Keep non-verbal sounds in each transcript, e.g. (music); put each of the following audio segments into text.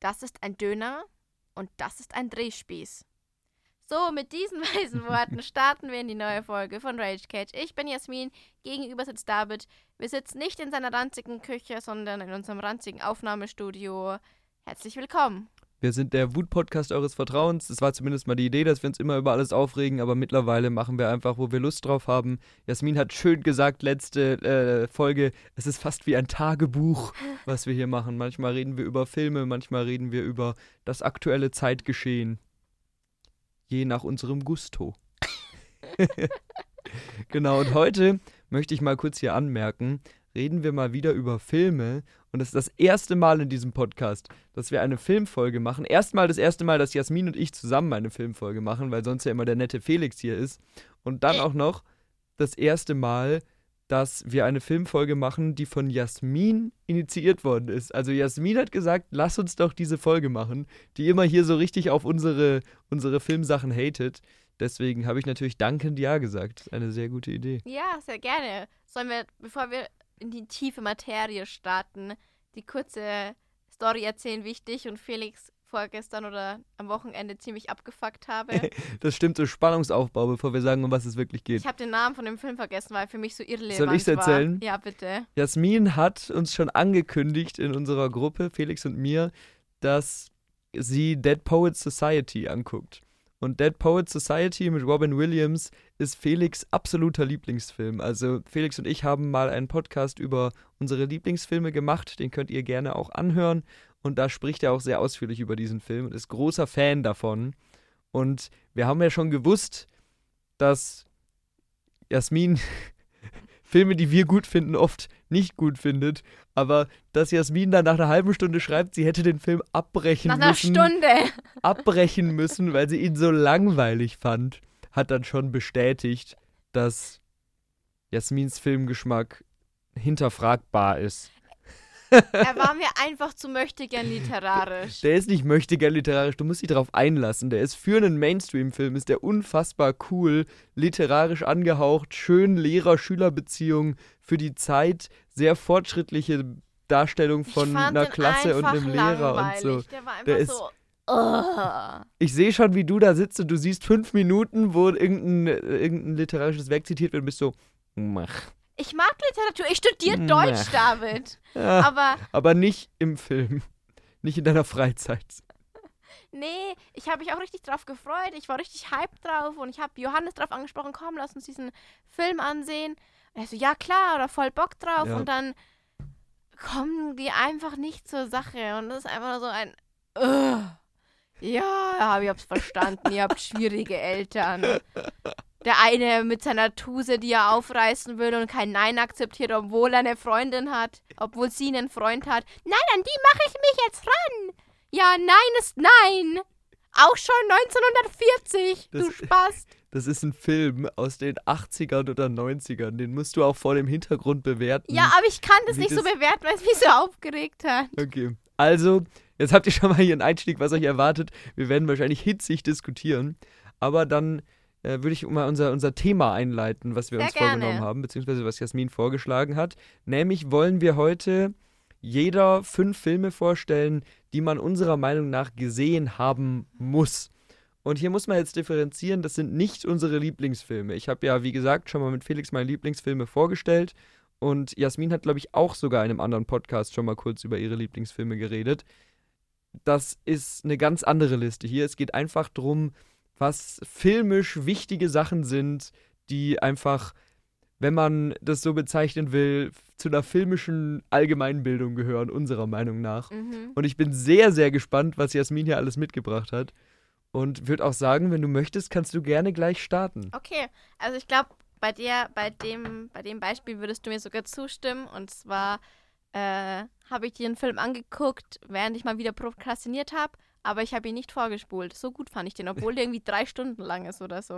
Das ist ein Döner und das ist ein Drehspieß. So, mit diesen (laughs) weisen Worten (laughs) starten wir in die neue Folge von Rage Cage. Ich bin Jasmin, gegenüber sitzt David. Wir sitzen nicht in seiner ranzigen Küche, sondern in unserem ranzigen Aufnahmestudio. Herzlich willkommen. Wir sind der Wut-Podcast eures Vertrauens. Das war zumindest mal die Idee, dass wir uns immer über alles aufregen, aber mittlerweile machen wir einfach, wo wir Lust drauf haben. Jasmin hat schön gesagt, letzte äh, Folge, es ist fast wie ein Tagebuch, was wir hier machen. Manchmal reden wir über Filme, manchmal reden wir über das aktuelle Zeitgeschehen. Je nach unserem Gusto. (laughs) genau, und heute möchte ich mal kurz hier anmerken, reden wir mal wieder über Filme. Und es ist das erste Mal in diesem Podcast, dass wir eine Filmfolge machen. Erstmal das erste Mal, dass Jasmin und ich zusammen eine Filmfolge machen, weil sonst ja immer der nette Felix hier ist. Und dann auch noch das erste Mal, dass wir eine Filmfolge machen, die von Jasmin initiiert worden ist. Also Jasmin hat gesagt, lass uns doch diese Folge machen, die immer hier so richtig auf unsere, unsere Filmsachen hatet. Deswegen habe ich natürlich dankend Ja gesagt. Das ist eine sehr gute Idee. Ja, sehr gerne. Sollen wir, bevor wir in die tiefe Materie starten, die kurze Story erzählen, wie ich dich und Felix vorgestern oder am Wochenende ziemlich abgefuckt habe. (laughs) das stimmt, so Spannungsaufbau, bevor wir sagen, um was es wirklich geht. Ich habe den Namen von dem Film vergessen, weil er für mich so irrelevant Soll ich es erzählen? War. Ja, bitte. Jasmin hat uns schon angekündigt in unserer Gruppe, Felix und mir, dass sie Dead Poets Society anguckt. Und Dead Poets Society mit Robin Williams ist Felix absoluter Lieblingsfilm. Also Felix und ich haben mal einen Podcast über unsere Lieblingsfilme gemacht, den könnt ihr gerne auch anhören. Und da spricht er auch sehr ausführlich über diesen Film und ist großer Fan davon. Und wir haben ja schon gewusst, dass Jasmin Filme, die wir gut finden, oft nicht gut findet. Aber dass Jasmin dann nach einer halben Stunde schreibt, sie hätte den Film abbrechen nach müssen. Nach einer Stunde. Abbrechen müssen, weil sie ihn so langweilig fand, hat dann schon bestätigt, dass Jasmins Filmgeschmack hinterfragbar ist. (laughs) er war mir einfach zu möchtegern literarisch. Der ist nicht möchtegern literarisch, du musst dich darauf einlassen. Der ist für einen Mainstream-Film, ist der unfassbar cool, literarisch angehaucht, schön Lehrer-Schüler-Beziehung für die Zeit, sehr fortschrittliche Darstellung von einer Klasse und einem Lehrer und so. Der war einfach der ist, so. Oh. Ich sehe schon, wie du da sitzt und du siehst fünf Minuten, wo irgendein, irgendein literarisches Werk zitiert wird und bist so, mach. Ich mag Literatur. Ich studiere Deutsch, David. Ja, aber, aber nicht im Film. Nicht in deiner Freizeit. Nee, ich habe mich auch richtig drauf gefreut. Ich war richtig hyped drauf und ich habe Johannes drauf angesprochen, komm, lass uns diesen Film ansehen. Und er so, ja klar, oder voll Bock drauf. Ja. Und dann kommen die einfach nicht zur Sache. Und das ist einfach so ein, uh, ja, ich hab's verstanden, ihr habt schwierige Eltern der eine mit seiner Tuse, die er aufreißen will und kein Nein akzeptiert, obwohl er eine Freundin hat, obwohl sie einen Freund hat. Nein, an die mache ich mich jetzt ran. Ja, Nein ist Nein. Auch schon 1940, das, du Spaß. Das ist ein Film aus den 80ern oder 90ern. Den musst du auch vor dem Hintergrund bewerten. Ja, aber ich kann das nicht das so bewerten, weil es mich so aufgeregt hat. Okay. Also, jetzt habt ihr schon mal hier einen Einstieg, was euch erwartet. Wir werden wahrscheinlich hitzig diskutieren. Aber dann äh, würde ich mal unser, unser Thema einleiten, was wir Sehr uns gerne. vorgenommen haben, beziehungsweise was Jasmin vorgeschlagen hat. Nämlich wollen wir heute jeder fünf Filme vorstellen, die man unserer Meinung nach gesehen haben muss. Und hier muss man jetzt differenzieren, das sind nicht unsere Lieblingsfilme. Ich habe ja, wie gesagt, schon mal mit Felix meine Lieblingsfilme vorgestellt. Und Jasmin hat, glaube ich, auch sogar in einem anderen Podcast schon mal kurz über ihre Lieblingsfilme geredet. Das ist eine ganz andere Liste hier. Es geht einfach darum, was filmisch wichtige Sachen sind, die einfach, wenn man das so bezeichnen will, zu einer filmischen Allgemeinbildung gehören, unserer Meinung nach. Mhm. Und ich bin sehr, sehr gespannt, was Jasmin hier alles mitgebracht hat. Und würde auch sagen, wenn du möchtest, kannst du gerne gleich starten. Okay, also ich glaube, bei dir, bei dem, bei dem Beispiel würdest du mir sogar zustimmen. Und zwar äh, habe ich dir einen Film angeguckt, während ich mal wieder prokrastiniert habe aber ich habe ihn nicht vorgespult. So gut fand ich den, obwohl der irgendwie drei Stunden lang ist oder so.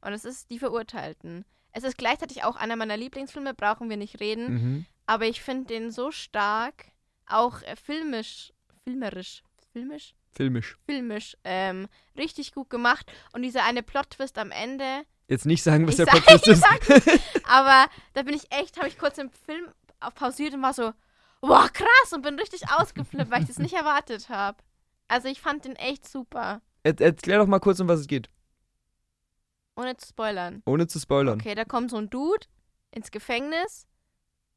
Und es ist Die Verurteilten. Es ist gleichzeitig auch einer meiner Lieblingsfilme, brauchen wir nicht reden. Mhm. Aber ich finde den so stark, auch äh, filmisch, filmerisch, filmisch? Filmisch. Filmisch, ähm, richtig gut gemacht. Und dieser eine Plot-Twist am Ende. Jetzt nicht sagen, was der Plot-Twist (laughs) ist. aber da bin ich echt, habe ich kurz den Film pausiert und war so, boah, krass, und bin richtig ausgeflippt, weil ich das nicht erwartet habe. Also ich fand den echt super. Er, erklär doch mal kurz, um was es geht. Ohne zu spoilern. Ohne zu spoilern. Okay, da kommt so ein Dude ins Gefängnis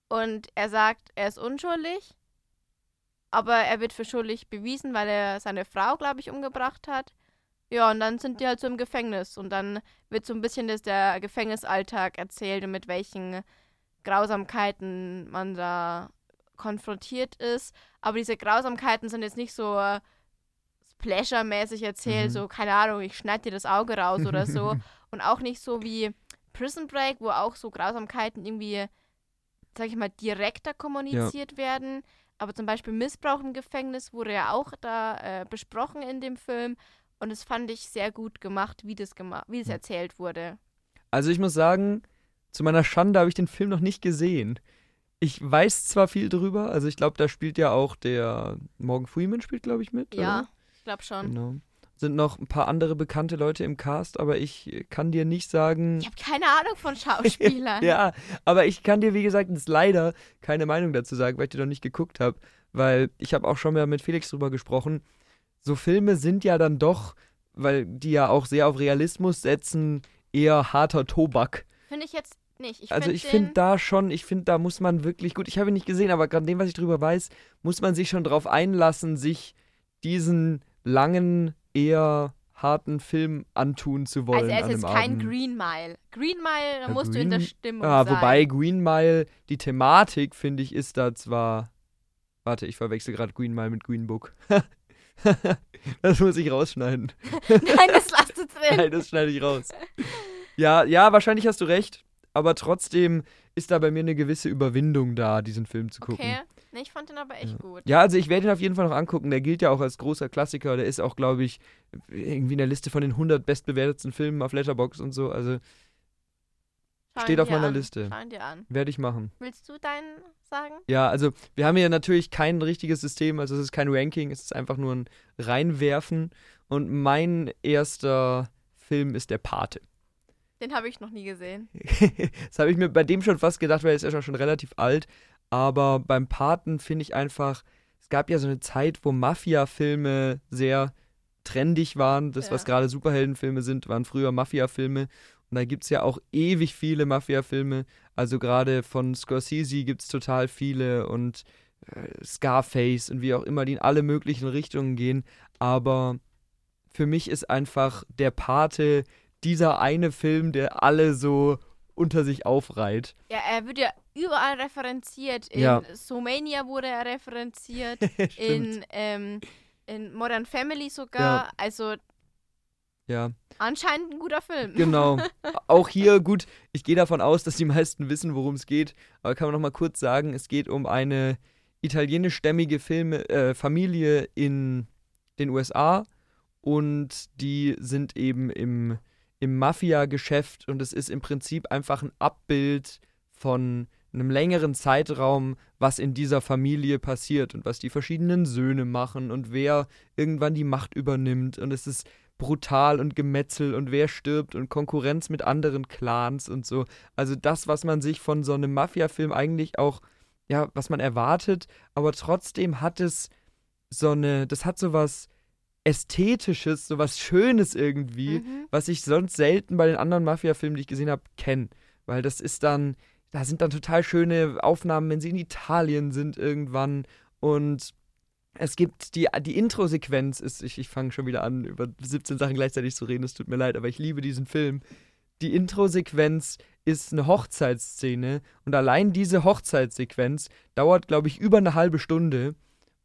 und er sagt, er ist unschuldig, aber er wird für schuldig bewiesen, weil er seine Frau, glaube ich, umgebracht hat. Ja, und dann sind die halt so im Gefängnis und dann wird so ein bisschen das, der Gefängnisalltag erzählt und mit welchen Grausamkeiten man da konfrontiert ist. Aber diese Grausamkeiten sind jetzt nicht so Splasher-mäßig erzählt, mhm. so, keine Ahnung, ich schneide dir das Auge raus oder so. (laughs) und auch nicht so wie Prison Break, wo auch so Grausamkeiten irgendwie, sag ich mal, direkter kommuniziert ja. werden. Aber zum Beispiel Missbrauch im Gefängnis wurde ja auch da äh, besprochen in dem Film. Und das fand ich sehr gut gemacht, wie das, gema wie das erzählt wurde. Also ich muss sagen, zu meiner Schande habe ich den Film noch nicht gesehen. Ich weiß zwar viel drüber, also ich glaube, da spielt ja auch der Morgan Freeman spielt, glaube ich, mit. Ja, oder? Ich glaube schon. Genau. Sind noch ein paar andere bekannte Leute im Cast, aber ich kann dir nicht sagen. Ich habe keine Ahnung von Schauspielern. (laughs) ja, aber ich kann dir, wie gesagt, leider keine Meinung dazu sagen, weil ich dir noch nicht geguckt habe. Weil ich habe auch schon mal mit Felix drüber gesprochen. So Filme sind ja dann doch, weil die ja auch sehr auf Realismus setzen, eher harter Tobak. Finde ich jetzt nicht. Ich also find ich finde da schon, ich finde, da muss man wirklich, gut, ich habe ihn nicht gesehen, aber gerade dem, was ich drüber weiß, muss man sich schon drauf einlassen, sich diesen langen, eher harten Film antun zu wollen. Also er ist jetzt kein Abend. Green Mile. Green Mile, da ja, musst Green, du in der Stimmung ja, sein. Wobei Green Mile, die Thematik, finde ich, ist da zwar. Warte, ich verwechsel gerade Green Mile mit Green Book. (laughs) das muss ich rausschneiden. (laughs) Nein, das lass du drin. Nein, das schneide ich raus. Ja, ja, wahrscheinlich hast du recht aber trotzdem ist da bei mir eine gewisse Überwindung da, diesen Film zu gucken. Okay. Nee, ich fand den aber echt ja. gut. Ja, also ich werde ihn auf jeden Fall noch angucken. Der gilt ja auch als großer Klassiker. Der ist auch, glaube ich, irgendwie in der Liste von den 100 bestbewertetsten Filmen auf Letterboxd und so. Also Schau steht auf meiner an. Liste. Schau ihn dir an. Werde ich machen. Willst du deinen sagen? Ja, also wir haben hier natürlich kein richtiges System. Also es ist kein Ranking. Es ist einfach nur ein Reinwerfen. Und mein erster Film ist Der Pate. Den habe ich noch nie gesehen. (laughs) das habe ich mir bei dem schon fast gedacht, weil er ist ja schon relativ alt. Aber beim Paten finde ich einfach, es gab ja so eine Zeit, wo Mafia-Filme sehr trendig waren. Das, ja. was gerade Superheldenfilme sind, waren früher Mafia-Filme. Und da gibt es ja auch ewig viele Mafia-Filme. Also gerade von Scorsese gibt es total viele und äh, Scarface und wie auch immer, die in alle möglichen Richtungen gehen. Aber für mich ist einfach der Pate dieser eine Film, der alle so unter sich aufreiht. Ja, er wird ja überall referenziert. In ja. Somania wurde er referenziert. (laughs) in, ähm, in Modern Family sogar. Ja. Also ja. Anscheinend ein guter Film. Genau. (laughs) Auch hier gut, ich gehe davon aus, dass die meisten wissen, worum es geht. Aber kann man noch mal kurz sagen, es geht um eine italienischstämmige Filme, äh, Familie in den USA und die sind eben im im Mafia-Geschäft und es ist im Prinzip einfach ein Abbild von einem längeren Zeitraum, was in dieser Familie passiert und was die verschiedenen Söhne machen und wer irgendwann die Macht übernimmt und es ist brutal und Gemetzel und wer stirbt und Konkurrenz mit anderen Clans und so. Also das, was man sich von so einem Mafia-Film eigentlich auch, ja, was man erwartet, aber trotzdem hat es so eine, das hat so was Ästhetisches, so was Schönes irgendwie, mhm. was ich sonst selten bei den anderen Mafia-Filmen, die ich gesehen habe, kenne. Weil das ist dann, da sind dann total schöne Aufnahmen, wenn sie in Italien sind irgendwann. Und es gibt die, die Intro-Sequenz, ist, ich, ich fange schon wieder an, über 17 Sachen gleichzeitig zu reden, es tut mir leid, aber ich liebe diesen Film. Die Intro-Sequenz ist eine Hochzeitsszene und allein diese Hochzeitssequenz dauert, glaube ich, über eine halbe Stunde.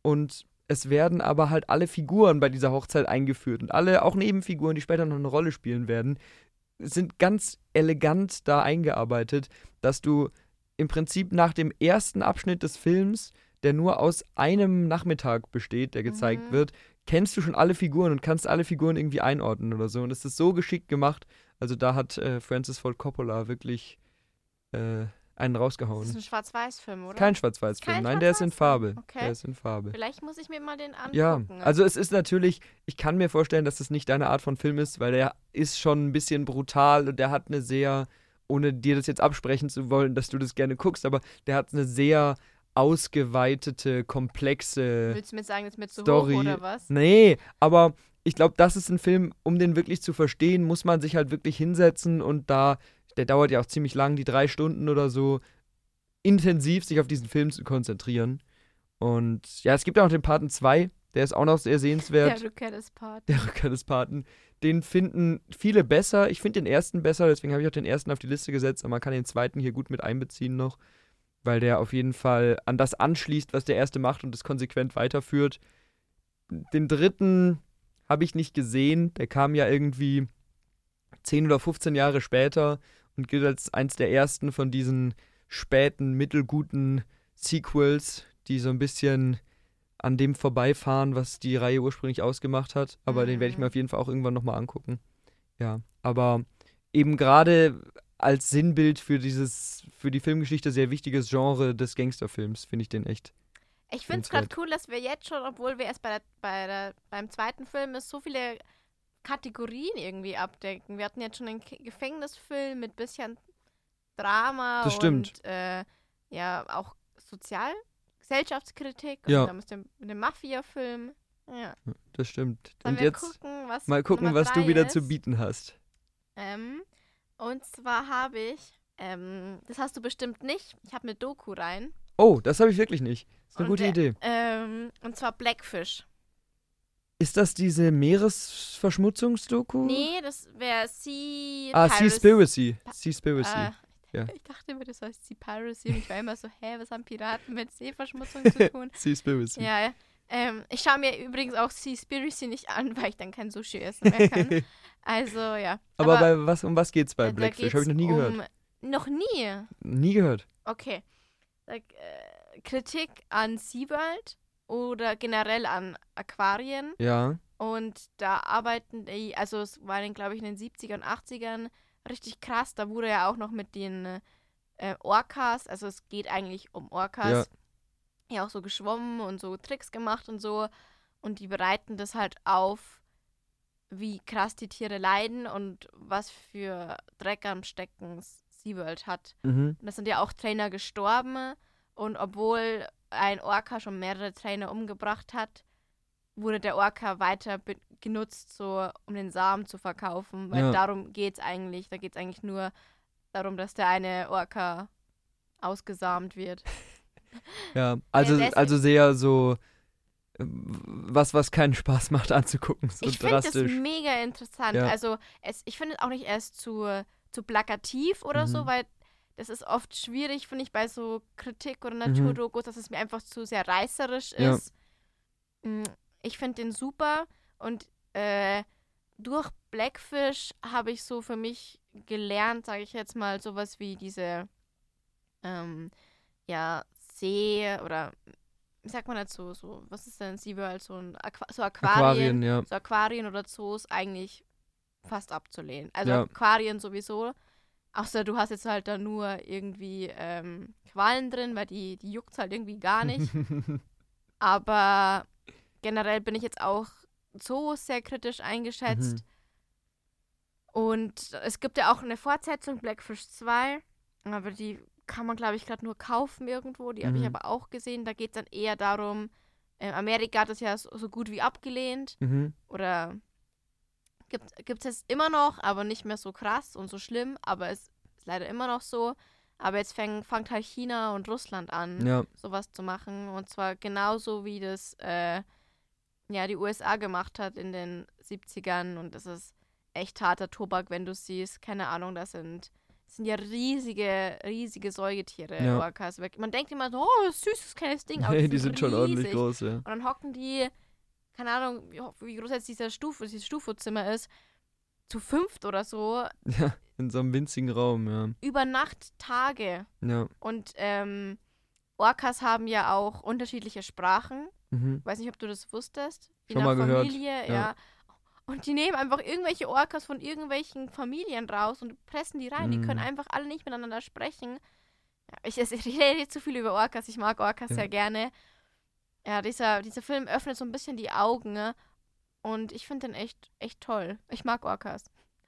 Und es werden aber halt alle Figuren bei dieser Hochzeit eingeführt und alle, auch Nebenfiguren, die später noch eine Rolle spielen werden, sind ganz elegant da eingearbeitet, dass du im Prinzip nach dem ersten Abschnitt des Films, der nur aus einem Nachmittag besteht, der gezeigt mhm. wird, kennst du schon alle Figuren und kannst alle Figuren irgendwie einordnen oder so. Und es ist so geschickt gemacht. Also da hat äh, Francis Ford Coppola wirklich äh, einen rausgehauen. Das ist ein Schwarz-Weiß-Film, oder? Kein Schwarz-Weiß-Film, nein, Schwarz der ist in Farbe. Okay. Der ist in Farbe. Vielleicht muss ich mir mal den angucken. Ja, also es ist natürlich, ich kann mir vorstellen, dass das nicht deine Art von Film ist, weil der ist schon ein bisschen brutal und der hat eine sehr, ohne dir das jetzt absprechen zu wollen, dass du das gerne guckst, aber der hat eine sehr ausgeweitete, komplexe Willst du mir sagen, das ist mir zu Story. hoch oder was? Nee, aber ich glaube, das ist ein Film, um den wirklich zu verstehen, muss man sich halt wirklich hinsetzen und da, der dauert ja auch ziemlich lang, die drei Stunden oder so, intensiv sich auf diesen Film zu konzentrieren. Und ja, es gibt auch noch den Paten 2, der ist auch noch sehr sehenswert. Der Rückkehr des Parts. Der Rückkehr des Paten. Den finden viele besser. Ich finde den ersten besser, deswegen habe ich auch den ersten auf die Liste gesetzt, aber man kann den zweiten hier gut mit einbeziehen noch, weil der auf jeden Fall an das anschließt, was der erste macht und es konsequent weiterführt. Den dritten habe ich nicht gesehen. Der kam ja irgendwie 10 oder 15 Jahre später und gilt als eins der ersten von diesen späten, mittelguten Sequels, die so ein bisschen an dem vorbeifahren, was die Reihe ursprünglich ausgemacht hat. Aber den werde ich mir Mhm. auf jeden Fall auch irgendwann nochmal angucken. Ja, aber eben gerade als Sinnbild für dieses, für die Filmgeschichte sehr wichtiges Genre des Gangsterfilms, finde ich den echt. Ich finde es gerade cool, dass wir jetzt schon, obwohl wir erst bei der, bei der, beim zweiten Film ist, so viele Kategorien irgendwie abdecken. Wir hatten jetzt schon einen K Gefängnisfilm mit bisschen Drama Das stimmt. und äh, ja auch Sozial Gesellschaftskritik Ja. und dann mit dem, mit dem Mafia-Film. Ja. Das stimmt. Sollen und jetzt gucken, was mal gucken, Nummer was du wieder ist? zu bieten hast. Ähm, und zwar habe ich, ähm, das hast du bestimmt nicht, ich habe eine Doku rein. Oh, das habe ich wirklich nicht. Das ist eine Und gute der- Idee. Ähm, und zwar Blackfish. Ist das diese Meeresverschmutzungsdoku? Nee, das wäre Sea Ah, Piracy. Seaspiracy. Seaspiracy. Ah, Ja. Ich dachte immer, das heißt Sea Piracy. Und ich war immer so, hä, was haben Piraten mit Seeverschmutzung zu (laughs) tun? Seaspiracy. ja, ja. Ähm, ich schaue mir übrigens auch Seaspiracy nicht an, weil ich dann kein Sushi essen mehr kann. (laughs) Also, ja. Aber, bei was, um was geht's bei äh, da Blackfish? Habe ich noch nie geht's gehört. um, Noch nie? Nie gehört. Okay. Like, äh, Kritik an SeaWorld oder generell an Aquarien. Ja. Und da arbeiten die, also es war dann, glaube ich, in den 70er und 80ern richtig krass. Da wurde ja auch noch mit den äh, Orcas, also es geht eigentlich um Orcas, ja. auch so geschwommen und so Tricks gemacht und so. Und die bereiten das halt auf, wie krass die Tiere leiden und was für Dreck am Stecken SeaWorld hat. Mhm. Und da sind ja auch Trainer gestorben. Und obwohl ein Orca schon mehrere Trainer umgebracht hat, wurde der Orca weiter genutzt, so um den Samen zu verkaufen. Weil Ja. darum geht es eigentlich. Da geht es eigentlich nur darum, dass der eine Orca ausgesamt wird. (laughs) Ja. Also, also sehr so was, was keinen Spaß macht anzugucken. So ich finde das mega interessant. Ja. Also es, ich finde es auch nicht erst zu, zu plakativ oder so, Mhm. weil das ist oft schwierig, finde ich, bei so Kritik oder Mhm. Naturdokus, dass es mir einfach zu sehr reißerisch Ja. ist. Mm, Ich finde den super und äh, durch Blackfish habe ich so für mich gelernt, sage ich jetzt mal, sowas wie diese ähm, ja, See oder wie sagt man dazu, so, was ist denn SeaWorld, so ein Aqua so Aquarien, Aquarien, ja. so Aquarien oder Zoos eigentlich fast abzulehnen. Also Ja. Aquarien sowieso. Außer du hast jetzt halt da nur irgendwie ähm, Qualen drin, weil die, die juckt halt irgendwie gar nicht. (laughs) Aber generell bin ich jetzt auch Zoos sehr kritisch eingeschätzt. Mhm. Und es gibt ja auch eine Fortsetzung, Blackfish 2. Aber die kann man, glaube ich, gerade nur kaufen irgendwo. Die habe ich Mhm. aber auch gesehen. Da geht es dann eher darum, äh, Amerika hat das ja so, so gut wie abgelehnt. mhm. Oder gibt es immer noch, aber nicht mehr so krass und so schlimm. Aber es ist leider immer noch so. Aber jetzt fäng, fängt halt China und Russland an, Ja. sowas zu machen. Und zwar genauso wie das äh, ja, die USA gemacht hat in den 70ern. Und das ist echt harter Tobak, wenn du siehst. Keine Ahnung, das sind, das sind ja riesige, riesige Säugetiere, Ja. Orcas. Man denkt immer so, oh, süßes kleines Ding. (laughs) Aber Nee, die sind schon ordentlich groß, ja. Und dann hocken die, keine Ahnung, wie, groß jetzt dieser Stufe, dieses Stufozimmer ist, zu fünft oder so, (laughs) Ja, in so einem winzigen Raum, ja. über Nacht Tage. Ja. Und ähm, Orcas haben ja auch unterschiedliche Sprachen. Mhm. Weiß nicht, ob du das wusstest. Je Schon nach mal gehört, Familie, ja. ja. Und die nehmen einfach irgendwelche Orcas von irgendwelchen Familien raus und pressen die rein. Die können Mhm. einfach alle nicht miteinander sprechen. Ich, (laughs) ich rede zu viel über Orcas. Ich mag Orcas Ja. sehr gerne. Ja, dieser, dieser Film öffnet so ein bisschen die Augen. Ne? Und ich finde den echt, echt toll. Ich mag Orcas.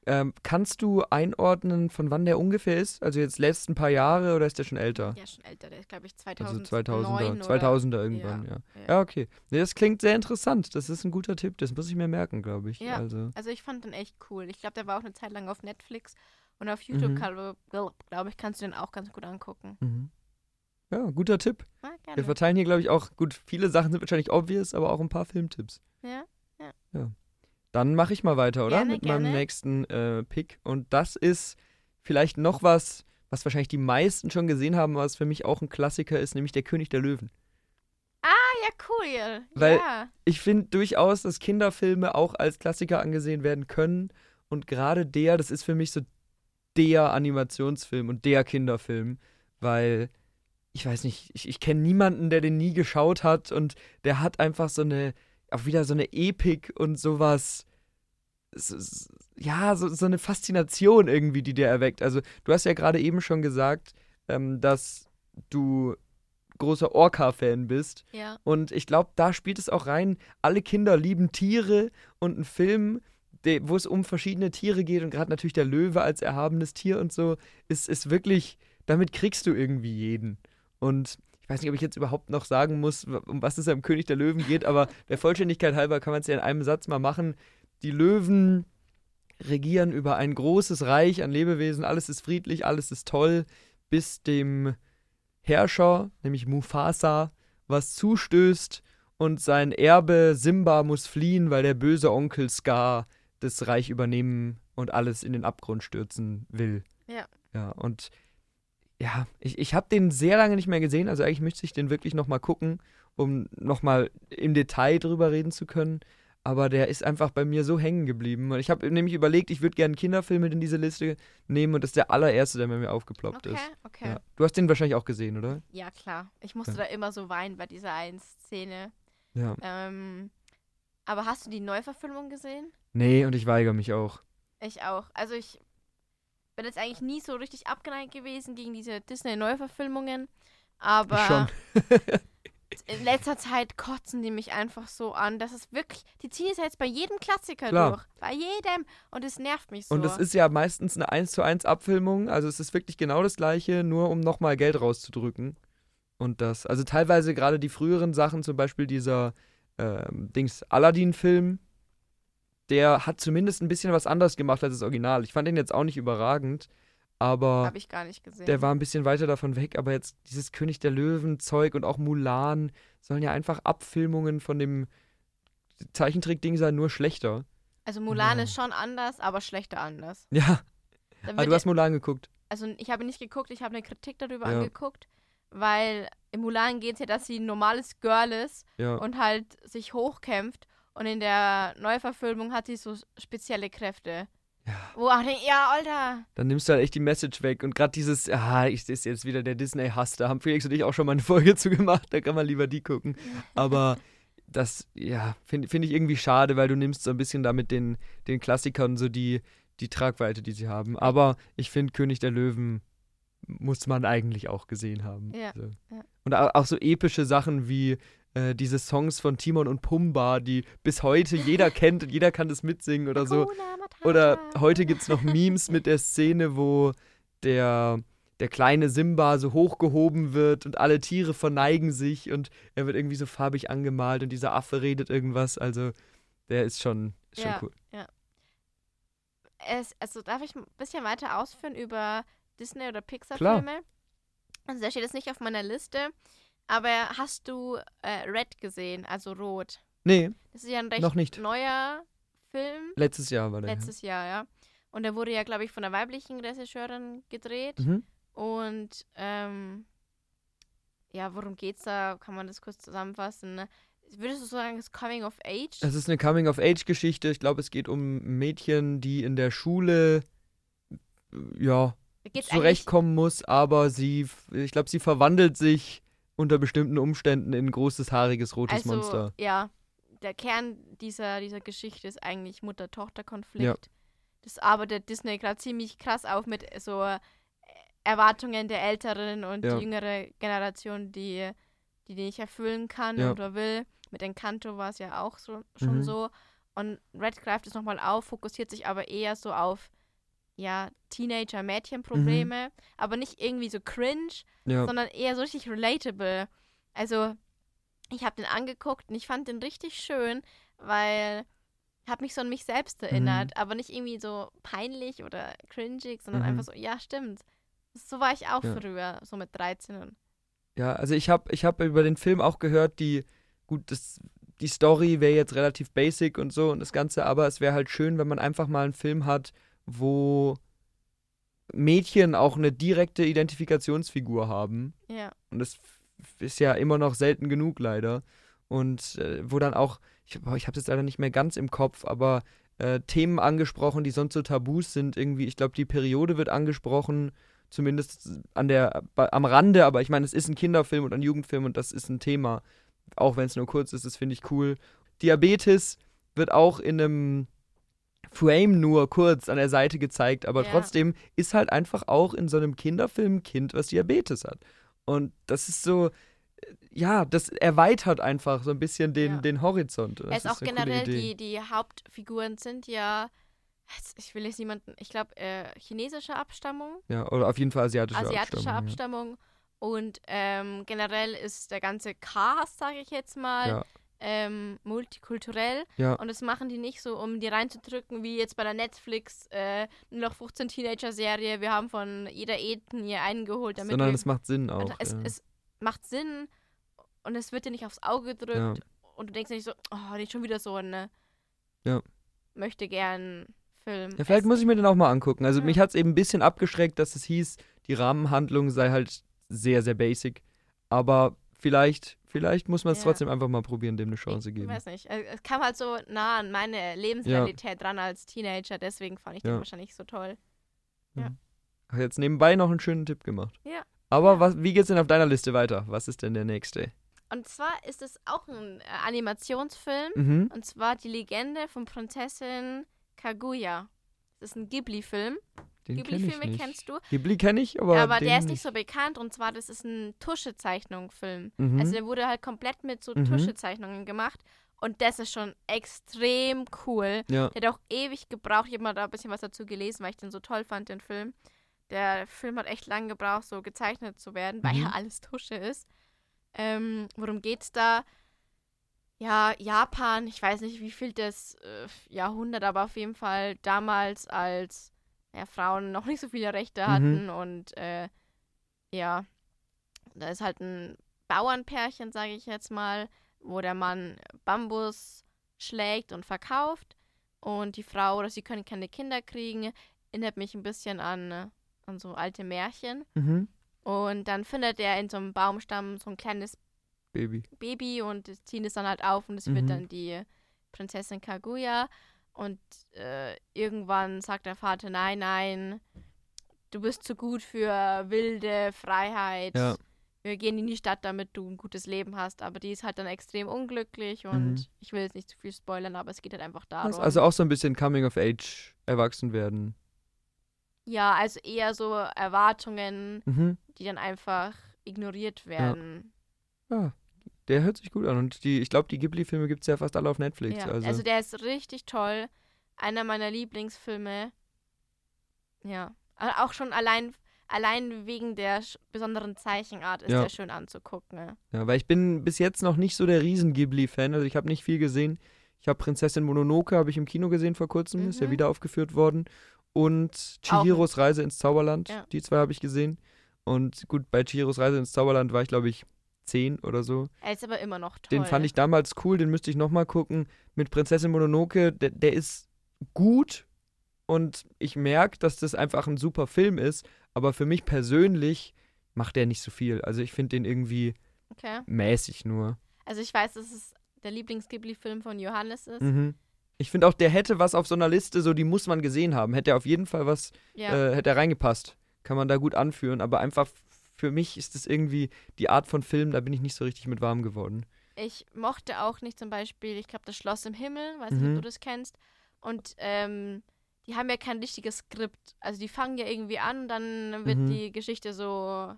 Ähm, kannst du einordnen, von wann der ungefähr ist? Also jetzt letzten paar Jahre oder ist der schon älter? Ja, schon älter. Der ist, glaube ich, Also 2009 2000er, oder 2000er irgendwann, ja. Ja, okay. Nee, das klingt sehr interessant. Das ist ein guter Tipp. Das muss ich mir merken, glaube ich. Ja. Also, Also ich fand den echt cool. Ich glaube, der war auch eine Zeit lang auf Netflix und auf YouTube, Mhm. glaube ich, kannst du den auch ganz gut angucken. mhm. Ja, guter Tipp. Ah, Wir verteilen hier, glaube ich, auch, gut, viele Sachen sind wahrscheinlich obvious, aber auch ein paar Filmtipps. Ja, Dann mache ich mal weiter, oder? Gerne, Mit meinem gerne. nächsten äh, Pick. Und das ist vielleicht noch was, was wahrscheinlich die meisten schon gesehen haben, was für mich auch ein Klassiker ist, nämlich Der König der Löwen. Ah, ja, cool. Weil- ja. Ich finde durchaus, dass Kinderfilme auch als Klassiker angesehen werden können. Und gerade der, das ist für mich so der Animationsfilm und der Kinderfilm, weil ich weiß nicht, ich, ich kenne niemanden, der den nie geschaut hat und der hat einfach so eine, auch wieder so eine Epik und sowas, s- s- ja, so, so eine Faszination irgendwie, die der erweckt. Also du hast ja gerade eben schon gesagt, ähm, dass du großer Orca-Fan bist. Ja. Und ich glaube, da spielt es auch rein, alle Kinder lieben Tiere und ein Film, wo es um verschiedene Tiere geht und gerade natürlich der Löwe als erhabenes Tier und so, ist, ist wirklich, damit kriegst du irgendwie jeden. Und ich weiß nicht, ob ich jetzt überhaupt noch sagen muss, um was es am König der Löwen geht, aber (laughs) der Vollständigkeit halber kann man es ja in einem Satz mal machen. Die Löwen regieren über ein großes Reich an Lebewesen, alles ist friedlich, alles ist toll, bis dem Herrscher, nämlich Mufasa, was zustößt und sein Erbe Simba muss fliehen, weil der böse Onkel Scar das Reich übernehmen und alles in den Abgrund stürzen will. Ja. Ja, und ja, ich, ich habe den sehr lange nicht mehr gesehen, also eigentlich müsste ich den wirklich nochmal gucken, um nochmal im Detail drüber reden zu können. Aber der ist einfach bei mir so hängen geblieben. Und ich habe nämlich überlegt, ich würde gerne Kinderfilme in diese Liste nehmen und das ist der allererste, der bei mir aufgeploppt Okay, ist. okay. Ja. Du hast den wahrscheinlich auch gesehen, oder? Ja, klar. Ich musste Ja. da immer so weinen bei dieser einen Szene. Ja. Ähm, aber hast du die Neuverfilmung gesehen? Nee, und ich weigere mich auch. Ich auch. Also ich bin jetzt eigentlich nie so richtig abgeneigt gewesen gegen diese Disney-Neuverfilmungen. Aber schon. (laughs) in letzter Zeit kotzen die mich einfach so an. Das ist wirklich, die ziehen es jetzt bei jedem Klassiker Klar. durch. Bei jedem. Und es nervt mich so. Und es ist ja meistens eine 1 zu 1 Abfilmung, also es ist wirklich genau das gleiche, nur um nochmal Geld rauszudrücken. Und das, also teilweise gerade die früheren Sachen, zum Beispiel dieser ähm, Dings Aladdin-Film, der hat zumindest ein bisschen was anderes gemacht als das Original. Ich fand den jetzt auch nicht überragend, aber Habe ich gar nicht gesehen. der war ein bisschen weiter davon weg. Aber jetzt dieses König der Löwen-Zeug und auch Mulan sollen ja einfach Abfilmungen von dem Zeichentrick-Ding sein, nur schlechter. also Mulan Ja. ist schon anders, aber schlechter anders. Ja, aber wird du hast Mulan geguckt. also ich habe nicht geguckt, ich habe eine Kritik darüber Ja. angeguckt, weil im Mulan geht es ja, dass sie ein normales Girl ist Ja. und halt sich hochkämpft und in der Neuverfilmung hat sie so spezielle Kräfte. Ja. Wo auch denke, ja, Alter. dann nimmst du halt echt die Message weg. Und gerade dieses, ah, ich ist jetzt wieder der Disney-Hass, da haben Felix und ich auch schon mal eine (laughs) Folge zu gemacht, da kann man lieber die gucken. Aber das, ja, finde find ich irgendwie schade, weil du nimmst so ein bisschen damit den, den Klassikern so die, die Tragweite, die sie haben. Aber ich finde, König der Löwen muss man eigentlich auch gesehen haben. Ja, Also. ja. Und au- auch so epische Sachen wie äh, diese Songs von Timon und Pumba, die bis heute jeder kennt und jeder kann das mitsingen oder so. Oder heute gibt es noch Memes mit der Szene, wo der, der kleine Simba so hochgehoben wird und alle Tiere verneigen sich und er wird irgendwie so farbig angemalt und dieser Affe redet irgendwas. Also der ist schon, ist schon Ja. cool. es, also darf ich ein bisschen weiter ausführen über Disney- oder. Pixar-Filme? Also der steht jetzt nicht auf meiner Liste, aber hast du äh, Red gesehen, also Rot? Nee, Das ist ja ein recht Noch nicht. neuer Film, letztes Jahr war der. letztes Jahr, ja. Und der wurde ja, glaube ich, von einer weiblichen Regisseurin gedreht. Mhm. Und ähm, ja, worum geht's da? Kann man das kurz zusammenfassen? ne? Würdest du sagen, es ist Coming of Age? Es ist eine Coming-of-Age-Geschichte. Ich glaube, es geht um Mädchen, die in der Schule ja, zurechtkommen muss, aber sie, ich glaube, sie verwandelt sich unter bestimmten Umständen in ein großes, haariges, rotes also, Monster. Ja, der Kern dieser, dieser Geschichte ist eigentlich Mutter-Tochter-Konflikt. Ja. Das arbeitet Disney gerade ziemlich krass auf mit so äh, Erwartungen der älteren und Ja. die jüngere Generation, die die die nicht erfüllen kann Ja. oder will. Mit Encanto war es ja auch so, schon Mhm. so. Und Red greift es nochmal auf, fokussiert sich aber eher so auf ja, Teenager-Mädchen-Probleme, aber nicht irgendwie so cringe, Ja. sondern eher so richtig relatable. Also, ich habe den angeguckt und ich fand den richtig schön, weil hat mich so an mich selbst erinnert, aber nicht irgendwie so peinlich oder cringig, sondern Mhm. einfach so, ja, stimmt. So war ich auch Ja. früher, so mit 13. Und, Ja, also ich habe ich hab über den Film auch gehört, die, gut, das, die Story wäre jetzt relativ basic und so und das Ganze, aber es wäre halt schön, wenn man einfach mal einen Film hat, wo Mädchen auch eine direkte Identifikationsfigur haben. ja, Und das ist ja immer noch selten genug, leider. Und äh, wo dann auch, ich, boah, ich habe es jetzt leider nicht mehr ganz im Kopf, aber äh, Themen angesprochen, die sonst so Tabus sind. Irgendwie, ich glaube, die Periode wird angesprochen, zumindest an der, am Rande, aber ich meine, es ist ein Kinderfilm und ein Jugendfilm und das ist ein Thema. Auch wenn es nur kurz ist, das finde ich cool. Diabetes wird auch in einem Frame nur kurz an der Seite gezeigt, aber Ja. trotzdem ist halt einfach auch in so einem Kinderfilm ein Kind, was Diabetes hat. Und das ist so, äh, ja, das erweitert einfach so ein bisschen den, Ja. den Horizont. Das es ist auch generell, die, die Hauptfiguren sind ja, ich will jetzt niemanden, ich glaube, äh, chinesische Abstammung. Ja, oder auf jeden Fall asiatische, asiatische Abstammung. Abstammung. Und ähm, generell ist der ganze Cast, sage ich jetzt mal, Ja. Ähm, multikulturell. Ja. Und das machen die nicht so, um die reinzudrücken, wie jetzt bei der Netflix äh, nur noch 15 Teenager-Serie. Wir haben von jeder Ethnie einen geholt, damit Sondern wir, es macht Sinn auch. es, ja. es macht Sinn und es wird dir nicht aufs Auge gedrückt. Ja. Und du denkst nicht so, oh, nicht schon wieder so ein ne, Ja. möchte gern Film. Ja, vielleicht muss ich mir den auch mal angucken. Also mich hat es eben ein bisschen abgeschreckt, dass es hieß, die Rahmenhandlung sei halt sehr, sehr basic. Aber vielleicht, vielleicht muss man es Ja. trotzdem einfach mal probieren, dem eine Chance ich geben. weiß nicht. Also, Es kam halt so nah an meine Lebensrealität dran als Teenager, deswegen fand ich den Ja. wahrscheinlich so toll. Ja. Ach, jetzt nebenbei noch einen schönen Tipp gemacht. Ja. Aber Ja. Was, wie geht's denn auf deiner Liste weiter? Was ist denn der nächste? Und zwar ist es auch ein äh, Animationsfilm. Mhm. Und zwar die Legende von Prinzessin Kaguya. Das ist ein Ghibli-Film. Kenn Ghibli-Filme nicht. kennst du. Ghibli kenne ich, aber, Aber der ist nicht so bekannt. Und zwar, das ist ein Tuschezeichnung-Film. Mhm. Also der wurde halt komplett mit so Mhm. Tuschezeichnungen gemacht. Und das ist schon extrem cool. ja. Der hat auch ewig gebraucht. Ich habe mal da ein bisschen was dazu gelesen, weil ich den so toll fand, den Film. Der Film hat echt lange gebraucht, so gezeichnet zu werden, weil Mhm. ja alles Tusche ist. Ähm, worum geht's da? Ja, Japan, ich weiß nicht, wie viel das äh, Jahrhundert, aber auf jeden Fall damals, als ja, Frauen noch nicht so viele Rechte Mhm. hatten und äh, ja, da ist halt ein Bauernpärchen, sage ich jetzt mal, wo der Mann Bambus schlägt und verkauft und die Frau, oder sie können keine Kinder kriegen, erinnert mich ein bisschen an, äh, an so alte Märchen. Mhm. Und dann findet er in so einem Baumstamm so ein kleines Baby. Baby und ziehen es dann halt auf und es Mhm. wird dann die Prinzessin Kaguya. Und äh, irgendwann sagt der Vater, nein, nein, du bist zu gut für wilde Freiheit. Ja. Wir gehen in die Stadt, damit du ein gutes Leben hast. Aber die ist halt dann extrem unglücklich und Mhm. ich will jetzt nicht zu viel spoilern, aber es geht halt einfach darum. Also, also auch so ein bisschen Coming of Age, erwachsen werden. ja, also eher so Erwartungen, Mhm. die dann einfach ignoriert werden. Ja, der hört sich gut an. Und die, ich glaube, die Ghibli-Filme gibt es ja fast alle auf Netflix. Ja, also. also. der ist richtig toll. Einer meiner Lieblingsfilme. Ja. Aber Auch schon allein, allein wegen der besonderen Zeichenart ist Ja. der schön anzugucken. Ne? Ja, weil ich bin bis jetzt noch nicht so der riesen Ghibli-Fan. Also ich habe nicht viel gesehen. Ich habe Prinzessin Mononoke habe ich im Kino gesehen vor kurzem, ist ja Mhm. wieder aufgeführt worden. Und Chihiros Reise ins Zauberland, Ja. die zwei habe ich gesehen. Und gut, bei Chihiros Reise ins Zauberland war ich, glaube ich, zehn oder so. Er ist aber immer noch toll. Den fand ich damals cool, den müsste ich nochmal gucken. Mit Prinzessin Mononoke, der, der ist gut und ich merke, dass das einfach ein super Film ist, aber für mich persönlich macht der nicht so viel. Also ich finde den irgendwie Okay. mäßig nur. Also ich weiß, dass es der Lieblings-Ghibli-Film von Johannes ist. Mhm. Ich finde auch, der hätte was auf so einer Liste, so die muss man gesehen haben. Hätte er auf jeden Fall was, Ja. äh, hätte er reingepasst. Kann man da gut anführen, aber einfach für mich ist es irgendwie die Art von Film, da bin ich nicht so richtig mit warm geworden. Ich mochte auch nicht zum Beispiel, ich glaube, das Schloss im Himmel, weiß nicht, Mhm. ob du das kennst. Und ähm, die haben ja kein richtiges Skript. Also die fangen ja irgendwie an und dann wird Mhm. die Geschichte so,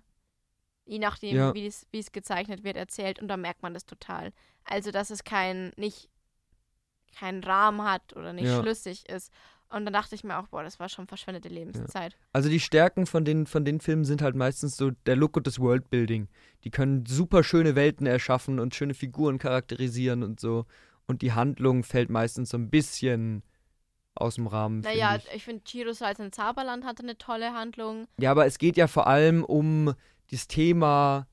je nachdem, Ja. wie es gezeichnet wird, erzählt und dann merkt man das total. Also, dass es kein, nicht keinen Rahmen hat oder nicht Ja. schlüssig ist. Und dann dachte ich mir auch, boah, das war schon verschwendete Lebenszeit. Also die Stärken von den, von den Filmen sind halt meistens so der Look und das Worldbuilding. Die können super schöne Welten erschaffen und schöne Figuren charakterisieren und so. Und die Handlung fällt meistens so ein bisschen aus dem Rahmen. Naja, ich, ich finde, Chiro Salz in Zauberland hatte eine tolle Handlung. ja, aber es geht ja vor allem um das Thema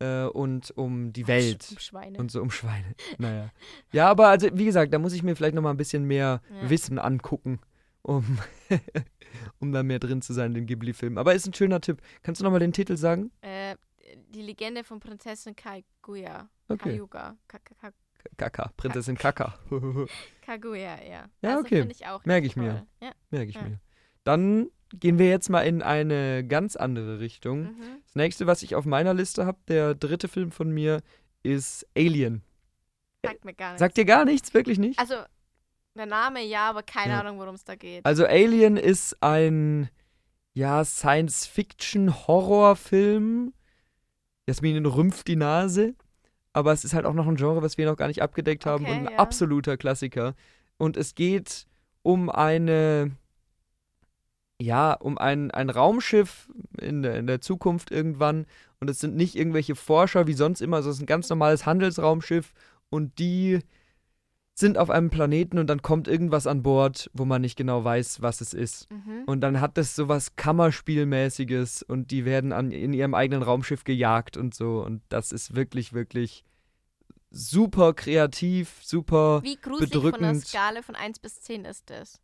äh, und um die Welt. Um Schweine. Und so um Schweine. Naja. Ja, aber also, wie gesagt, da muss ich mir vielleicht noch mal ein bisschen mehr Ja. Wissen angucken, um, (laughs) um da mehr drin zu sein in den Ghibli-Filmen. Aber ist ein schöner Tipp. Kannst du noch mal den Titel sagen? Äh, die Legende von Prinzessin Kaguya. Okay. Kayuga. Ka Ka Ka Kaka, Prinzessin Kaka. (laughs) Kaguya, ja. Ja, also okay. ich auch Merk richtig ich mir. toll. Ja. Merke ich Ja. mir. Dann gehen wir jetzt mal in eine ganz andere Richtung. Mhm. Das nächste, was ich auf meiner Liste habe, der dritte Film von mir, ist Alien. Sagt mir gar nichts. Sagt dir gar nichts, wirklich nicht? also, der Name ja, aber keine Ja. Ahnung, worum es da geht. Also Alien ist ein ja Science-Fiction-Horrorfilm. Jasmin rümpft die Nase, aber es ist halt auch noch ein Genre, was wir noch gar nicht abgedeckt haben Okay, und ein ja. absoluter Klassiker. Und es geht um eine ja, um ein, ein Raumschiff in der, in der Zukunft irgendwann. Und es sind nicht irgendwelche Forscher wie sonst immer, sondern es ist ein ganz normales Handelsraumschiff. Und die sind auf einem Planeten und dann kommt irgendwas an Bord, wo man nicht genau weiß, was es ist. Mhm. Und dann hat das sowas Kammerspielmäßiges und die werden an, in ihrem eigenen Raumschiff gejagt und so. Und das ist wirklich, wirklich super kreativ, super. Wie gruselig von der bedrückend. Skala von 1 bis 10 ist das?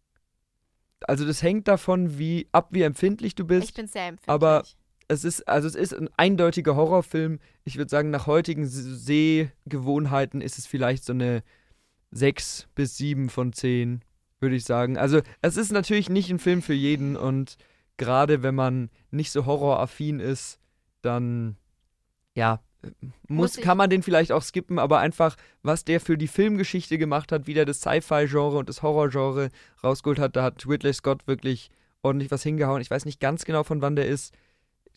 Also das hängt davon, wie ab wie empfindlich du bist. Ich bin sehr empfindlich. aber es ist, also es ist ein eindeutiger Horrorfilm. Ich würde sagen, nach heutigen Sehgewohnheiten ist es vielleicht so eine 6 bis 7 von 10, würde ich sagen. Also es ist natürlich nicht ein Film für jeden und gerade wenn man nicht so horroraffin ist, dann ja, äh, muss, Muss kann man den vielleicht auch skippen, aber einfach, was der für die Filmgeschichte gemacht hat, wie der das Sci-Fi-Genre und das Horror-Genre rausgeholt hat, da hat Ridley Scott wirklich ordentlich was hingehauen. Ich weiß nicht ganz genau, von wann der ist.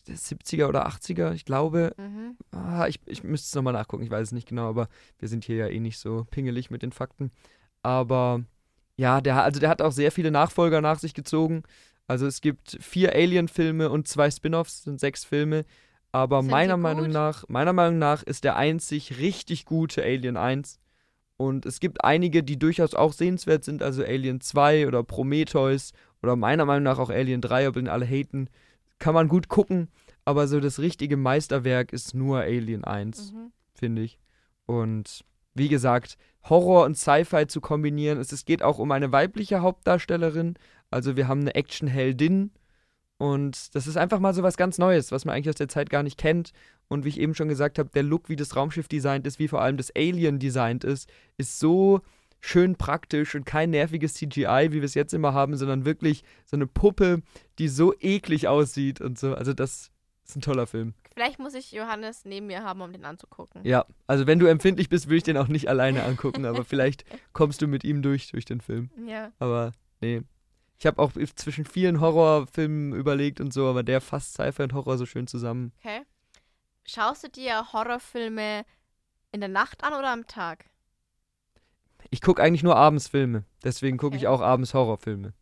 Der 70er oder 80er, ich glaube. Mhm. Ah, ich, ich müsste es nochmal nachgucken, ich weiß es nicht genau, aber wir sind hier ja eh nicht so pingelig mit den Fakten. Aber ja, der, also der hat auch sehr viele Nachfolger nach sich gezogen. Also es gibt vier Alien-Filme und zwei Spin-offs, sind sechs Filme. Aber Sind meiner? Meinung nach, meiner Meinung nach ist der einzig richtig gute Alien 1. Und es gibt einige, die durchaus auch sehenswert sind, also Alien 2 oder Prometheus oder meiner Meinung nach auch Alien 3, ob ihn alle haten. Kann man gut gucken, aber so das richtige Meisterwerk ist nur Alien 1 Mhm. finde ich. Und wie gesagt, Horror und Sci-Fi zu kombinieren. Es, es geht auch um eine weibliche Hauptdarstellerin. Also wir haben eine Actionheldin. Und das ist einfach mal so was ganz Neues, was man eigentlich aus der Zeit gar nicht kennt. Und wie ich eben schon gesagt habe, der Look, wie das Raumschiff designt ist, wie vor allem das Alien designt ist, ist so schön praktisch und kein nerviges CGI, wie wir es jetzt immer haben, sondern wirklich so eine Puppe, die so eklig aussieht und so. Also das ist ein toller Film. Vielleicht muss ich Johannes neben mir haben, um den anzugucken. Ja, also wenn du empfindlich bist, würde ich den auch nicht alleine angucken, aber vielleicht (laughs) kommst du mit ihm durch, durch den Film. Ja. Aber nee. Ich habe auch zwischen vielen Horrorfilmen überlegt und so, aber der fasst Sci-Fi und Horror so schön zusammen. Okay. Schaust du dir Horrorfilme in der Nacht an oder am Tag? Ich gucke eigentlich nur abends Filme, deswegen gucke ich Okay. auch abends Horrorfilme.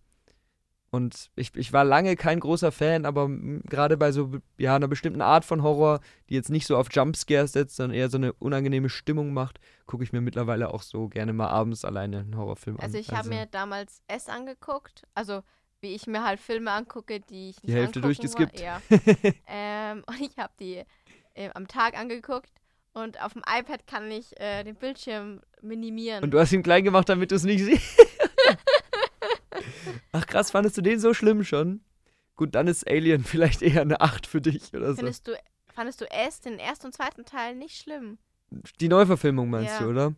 Und ich, ich war lange kein großer Fan, aber gerade bei so ja, einer bestimmten Art von Horror, die jetzt nicht so auf Jumpscares setzt, sondern eher so eine unangenehme Stimmung macht, gucke ich mir mittlerweile auch so gerne mal abends alleine einen Horrorfilm an. Also ich habe mir damals S angeguckt, also wie ich mir halt Filme angucke, die ich nicht Hälfte angucken durchgeskippt. War. Ja. (laughs) ähm, (laughs) und ich habe die äh, am Tag angeguckt und auf dem iPad kann ich äh, den Bildschirm minimieren. Und du hast ihn klein gemacht, damit du es nicht siehst. (laughs) Ach krass, fandest du den so schlimm schon? Gut, dann ist Alien (laughs) vielleicht eher eine 8 für dich oder so. Findest du, fandest du S, den ersten und zweiten Teil, nicht schlimm? Die Neuverfilmung meinst Ja. du, oder?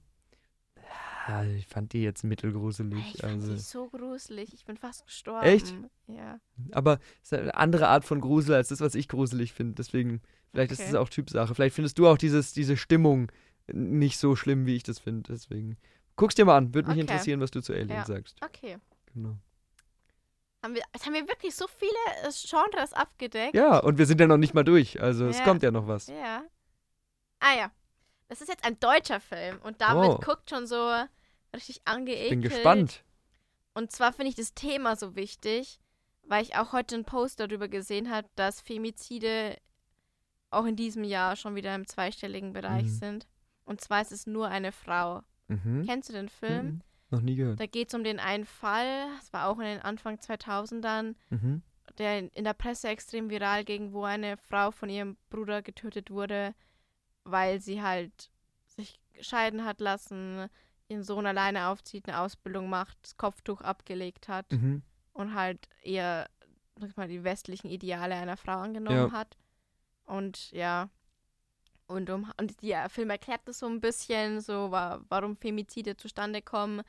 Ja, ich fand die jetzt mittelgruselig. Ich fand Also. die so gruselig. Ich bin fast gestorben. Echt? Ja. Aber es ist eine andere Art von Grusel als das, was ich gruselig finde. Deswegen, vielleicht ist Okay. es auch Typsache. Vielleicht findest du auch dieses, diese Stimmung nicht so schlimm, wie ich das finde. Deswegen. Guck's dir mal an. Würde mich Okay. interessieren, was du zu Alien Ja. sagst. Okay. Genau. Haben wir, jetzt haben wir wirklich so viele äh, Genres abgedeckt. Ja, und wir sind ja noch nicht mal durch. Also es Ja. kommt ja noch was. Ja. Ah ja. Das ist jetzt ein deutscher Film und David Oh. guckt schon so richtig angeekelt. Bin gespannt. Und zwar finde ich das Thema so wichtig, weil ich auch heute einen Post darüber gesehen habe, dass Femizide auch in diesem Jahr schon wieder im zweistelligen Bereich Mhm. sind. Und zwar ist es nur eine Frau. Mhm. Kennst du den Film? Mhm. Noch nie gehört. Da geht es um den einen Fall, es war auch in den Anfang 2000ern, Mhm. der in, in der Presse extrem viral ging, wo eine Frau von ihrem Bruder getötet wurde, weil sie halt sich scheiden hat lassen, ihren Sohn alleine aufzieht, eine Ausbildung macht, das Kopftuch abgelegt hat Mhm. und halt eher sag mal, die westlichen Ideale einer Frau angenommen Ja. hat. Und ja, und, um, und der Film erklärt das so ein bisschen, so wa warum Femizide zustande kommen,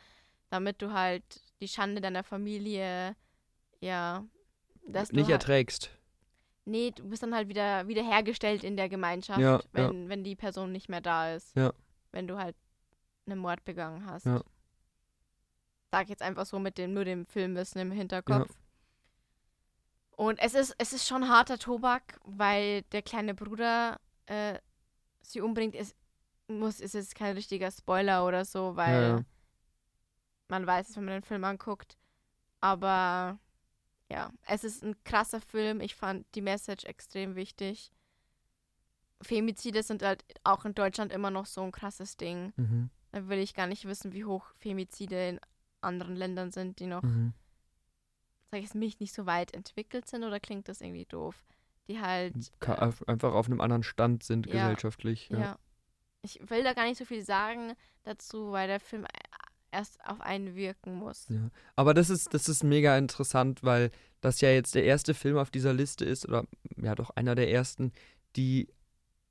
damit du halt die Schande deiner Familie, ja, dass Nicht halt, erträgst. Nee, du bist dann halt wieder wiederhergestellt in der Gemeinschaft, Ja, wenn, wenn die Person nicht mehr da ist. Ja. Wenn du halt einen Mord begangen hast. Ja. Sag jetzt einfach so mit dem, nur dem Filmwissen im Hinterkopf. Und es ist, es ist schon harter Tobak, weil der kleine Bruder äh, sie umbringt. Es muss, ist jetzt kein richtiger Spoiler oder so, weil Ja, man weiß es, wenn man den Film anguckt. Aber ja, es ist ein krasser Film. Ich fand die Message extrem wichtig. Femizide sind halt auch in Deutschland immer noch so ein krasses Ding. Mhm. Da will ich gar nicht wissen, wie hoch Femizide in anderen Ländern sind, die noch, Mhm. Sag ich es mich, nicht so weit entwickelt sind oder klingt das irgendwie doof? Die halt äh, einfach auf einem anderen Stand sind Ja. gesellschaftlich. Ja. Ja. Ich will da gar nicht so viel sagen dazu, weil der Film erst auf einen wirken muss. Ja. Aber das ist, das ist mega interessant, weil das ja jetzt der erste Film auf dieser Liste ist, oder ja doch einer der ersten, die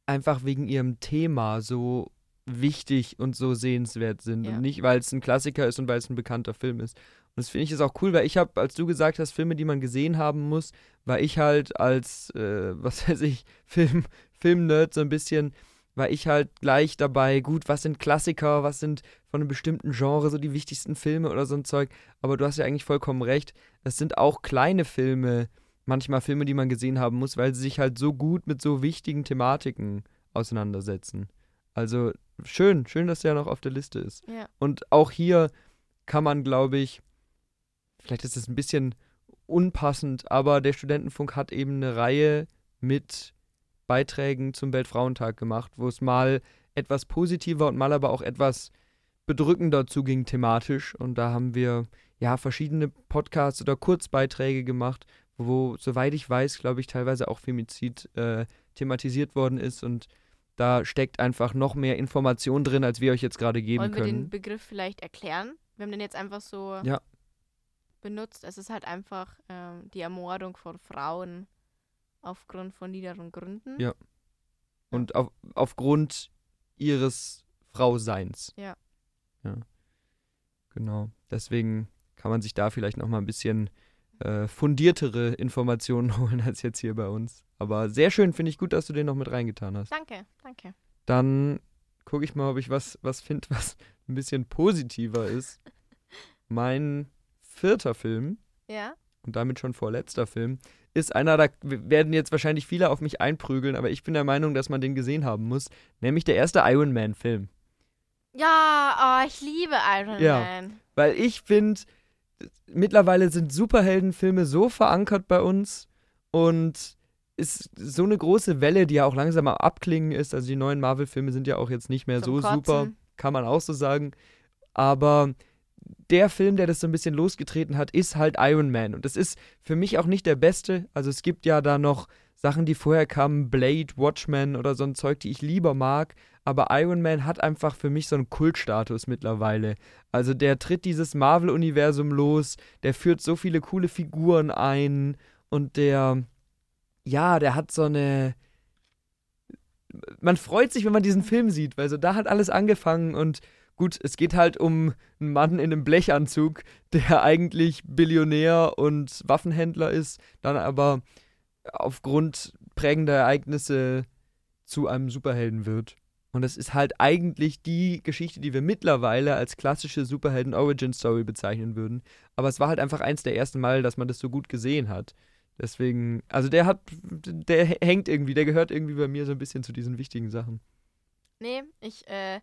einfach wegen ihrem Thema so wichtig und so sehenswert sind. Ja. Und nicht, weil es ein Klassiker ist und weil es ein bekannter Film ist. Und das finde ich ist auch cool, weil ich habe, als du gesagt hast, Filme, die man gesehen haben muss, war ich halt als, äh, (laughs) was weiß ich, Film, Filmnerd so ein bisschen, war ich halt gleich dabei, gut, was sind Klassiker, was sind von einem bestimmten Genre so die wichtigsten Filme oder so ein Zeug. Aber du hast ja eigentlich vollkommen recht. Es sind auch kleine Filme, manchmal Filme, die man gesehen haben muss, weil sie sich halt so gut mit so wichtigen Thematiken auseinandersetzen. Also schön, schön, dass der noch auf der Liste ist. Ja. Und auch hier kann man, glaube ich, vielleicht ist es ein bisschen unpassend, aber der Studentenfunk hat eben eine Reihe mit Beiträgen zum Weltfrauentag gemacht, wo es mal etwas positiver und mal aber auch etwas bedrückender zuging thematisch. Und da haben wir ja verschiedene Podcasts oder Kurzbeiträge gemacht, wo, soweit ich weiß, glaube ich, teilweise auch Femizid äh, thematisiert worden ist. Und da steckt einfach noch mehr Information drin, als wir euch jetzt gerade geben Wollen wir können. den Begriff vielleicht erklären? Wir haben den jetzt einfach so Ja. Benutzt. Es ist halt einfach ähm, die Ermordung von Frauen aufgrund von niederen Gründen. Ja. Und auf, aufgrund ihres Frauseins. Ja. Ja. Genau. Deswegen kann man sich da vielleicht noch mal ein bisschen äh, fundiertere Informationen (laughs) holen als jetzt hier bei uns. Aber sehr schön, finde ich gut, dass du den noch mit reingetan hast. Danke, danke. Dann gucke ich mal, ob ich was, was finde, (laughs) was ein bisschen positiver ist. (laughs) Mein vierter Film Ja? und damit schon vorletzter Film, ist einer, da werden jetzt wahrscheinlich viele auf mich einprügeln, aber ich bin der Meinung, dass man den gesehen haben muss, nämlich der erste Iron Man-Film. Ja, oh, ich liebe Iron Ja. Man. Weil ich finde, mittlerweile sind Superheldenfilme so verankert bei uns und ist so eine große Welle, die ja auch langsam am Abklingen ist. Also die neuen Marvel-Filme sind ja auch jetzt nicht mehr Zum so super, Kotzen. kann man auch so sagen. Aber der Film, der das so ein bisschen losgetreten hat, ist halt Iron Man. Und das ist für mich auch nicht der beste. Also es gibt ja da noch Sachen, die vorher kamen, Blade, Watchmen oder so ein Zeug, die ich lieber mag. Aber Iron Man hat einfach für mich so einen Kultstatus mittlerweile. Also der tritt dieses Marvel-Universum los, der führt so viele coole Figuren ein und der, ja, der hat so eine. Man freut sich, wenn man diesen Film sieht, weil so da hat alles angefangen und gut, es geht halt um einen Mann in einem Blechanzug, (laughs) der eigentlich Billionär und Waffenhändler ist, dann aber aufgrund prägender Ereignisse zu einem Superhelden wird. Und das ist halt eigentlich die Geschichte, die wir mittlerweile als klassische Superhelden-Origin-Story bezeichnen würden. Aber es war halt einfach eins der ersten Mal, dass man das so gut gesehen hat. Deswegen, also der hat, der hängt irgendwie, der gehört irgendwie bei mir so ein bisschen zu diesen wichtigen Sachen. Nee, ich äh,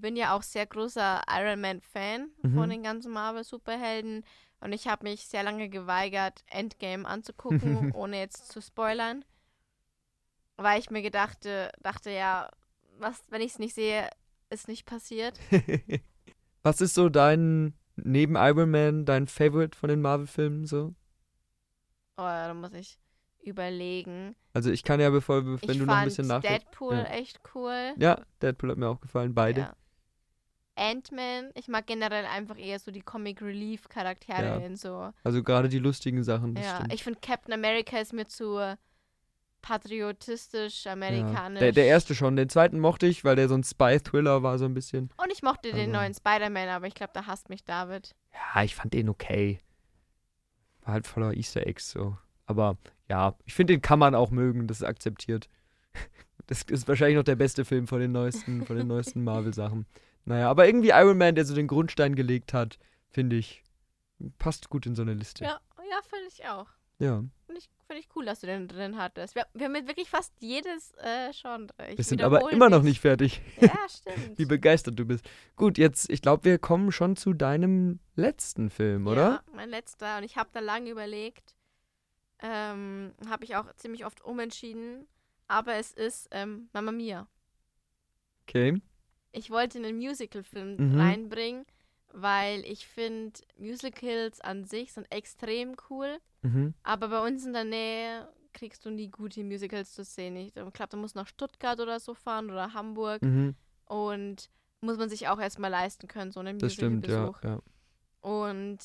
bin ja auch sehr großer Iron Man-Fan Mhm. von den ganzen Marvel-Superhelden. Und ich habe mich sehr lange geweigert, Endgame anzugucken, (laughs) ohne jetzt zu spoilern. Weil ich mir gedachte, dachte, ja, was, wenn ich es nicht sehe, ist nicht passiert. (laughs) Was ist so dein, neben Iron Man, dein Favorite von den Marvel-Filmen so? Oh, da muss ich überlegen. Also ich kann ja, bevor, wenn ich du noch ein bisschen nachdenkst. Deadpool Ja. echt cool. Ja, Deadpool hat mir auch gefallen, beide. Ja. Ant-Man, ich mag generell einfach eher so die Comic Relief Charaktere Ja, in so. Also gerade die lustigen Sachen, Ja, stimmt. ich finde Captain America ist mir zu patriotistisch, ja. amerikanisch. der, der erste schon, den zweiten mochte ich, weil der so ein Spy-Thriller war so ein bisschen. Und ich mochte den Aber- neuen Spider-Man, aber ich glaube, da hasst mich David. Ja, ich fand den okay. War halt voller Easter Eggs so. Aber ja, ich finde, den kann man auch mögen, das ist akzeptiert. (laughs) Das ist wahrscheinlich noch der beste Film von den neuesten, von den neuesten (laughs) Marvel-Sachen. Naja, aber irgendwie Iron Man, der so den Grundstein gelegt hat, finde ich, passt gut in so eine Liste. Ja, ja finde ich auch. Ja. Finde ich, find ich cool, dass du den drin hattest. Wir, wir haben jetzt wirklich fast jedes äh, Genre. Ich Wir sind aber immer noch nicht fertig, Ja, (laughs) stimmt. wie begeistert du bist. Gut, jetzt, ich glaube, wir kommen schon zu deinem letzten Film, oder? Ja, mein letzter. Und ich habe da lange überlegt. Ähm, habe ich auch ziemlich oft umentschieden. Aber es ist ähm, Mamma Mia. Okay. Ich wollte einen Musical-Film Mhm. reinbringen, weil ich finde, Musicals an sich sind extrem cool. Mhm. Aber bei uns in der Nähe kriegst du nie gute Musicals zu sehen. Ich glaube, da muss nach Stuttgart oder so fahren oder Hamburg. Mhm. Und muss man sich auch erstmal leisten können, so einen Das stimmt, ja, Musical-Besuch. ja. Und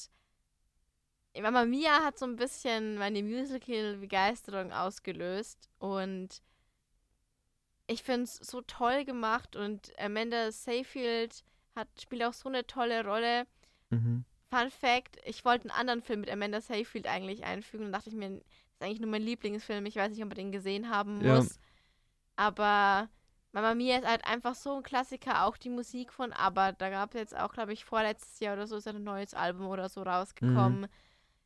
Mama Mia hat so ein bisschen meine Musical-Begeisterung ausgelöst. Und ich finde es so toll gemacht. Und Amanda Seyfield hat, spielt auch so eine tolle Rolle. Mhm. Fun Fact: Ich wollte einen anderen Film mit Amanda Seyfield eigentlich einfügen. Dann dachte ich mir, das ist eigentlich nur mein Lieblingsfilm. Ich weiß nicht, ob man den gesehen haben Ja. muss. Aber Mama Mia ist halt einfach so ein Klassiker. Auch die Musik von ABBA. Da gab es jetzt auch, glaube ich, vorletztes Jahr oder so ist ein neues Album oder so rausgekommen. Mhm.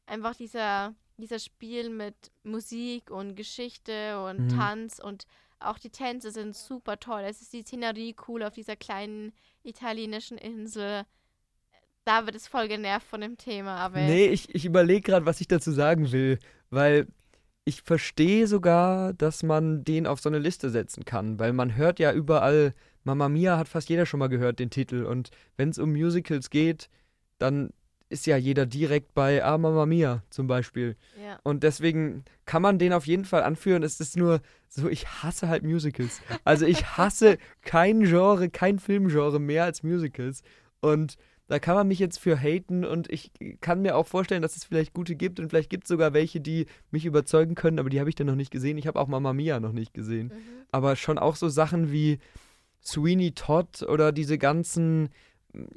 Einfach dieser, dieser Spiel mit Musik und Geschichte und Mhm. Tanz und auch die Tänze sind super toll. Es ist die Szenerie cool auf dieser kleinen italienischen Insel. David ist voll genervt von dem Thema, aber Nee, ich, ich überlege gerade, was ich dazu sagen will, weil ich verstehe sogar, dass man den auf so eine Liste setzen kann, weil man hört ja überall, Mamma Mia hat fast jeder schon mal gehört, den Titel. Und wenn es um Musicals geht, dann ist ja jeder direkt bei Ah, Mamma Mia zum Beispiel. ja. Und deswegen kann man den auf jeden Fall anführen. Es ist nur so, ich hasse halt Musicals. Also ich hasse (laughs) kein Genre, kein Filmgenre mehr als Musicals. Und da kann man mich jetzt für haten und ich kann mir auch vorstellen, dass es vielleicht gute gibt und vielleicht gibt es sogar welche, die mich überzeugen können, aber die habe ich dann noch nicht gesehen. Ich habe auch Mamma Mia noch nicht gesehen. Mhm. Aber schon auch so Sachen wie Sweeney Todd oder diese ganzen,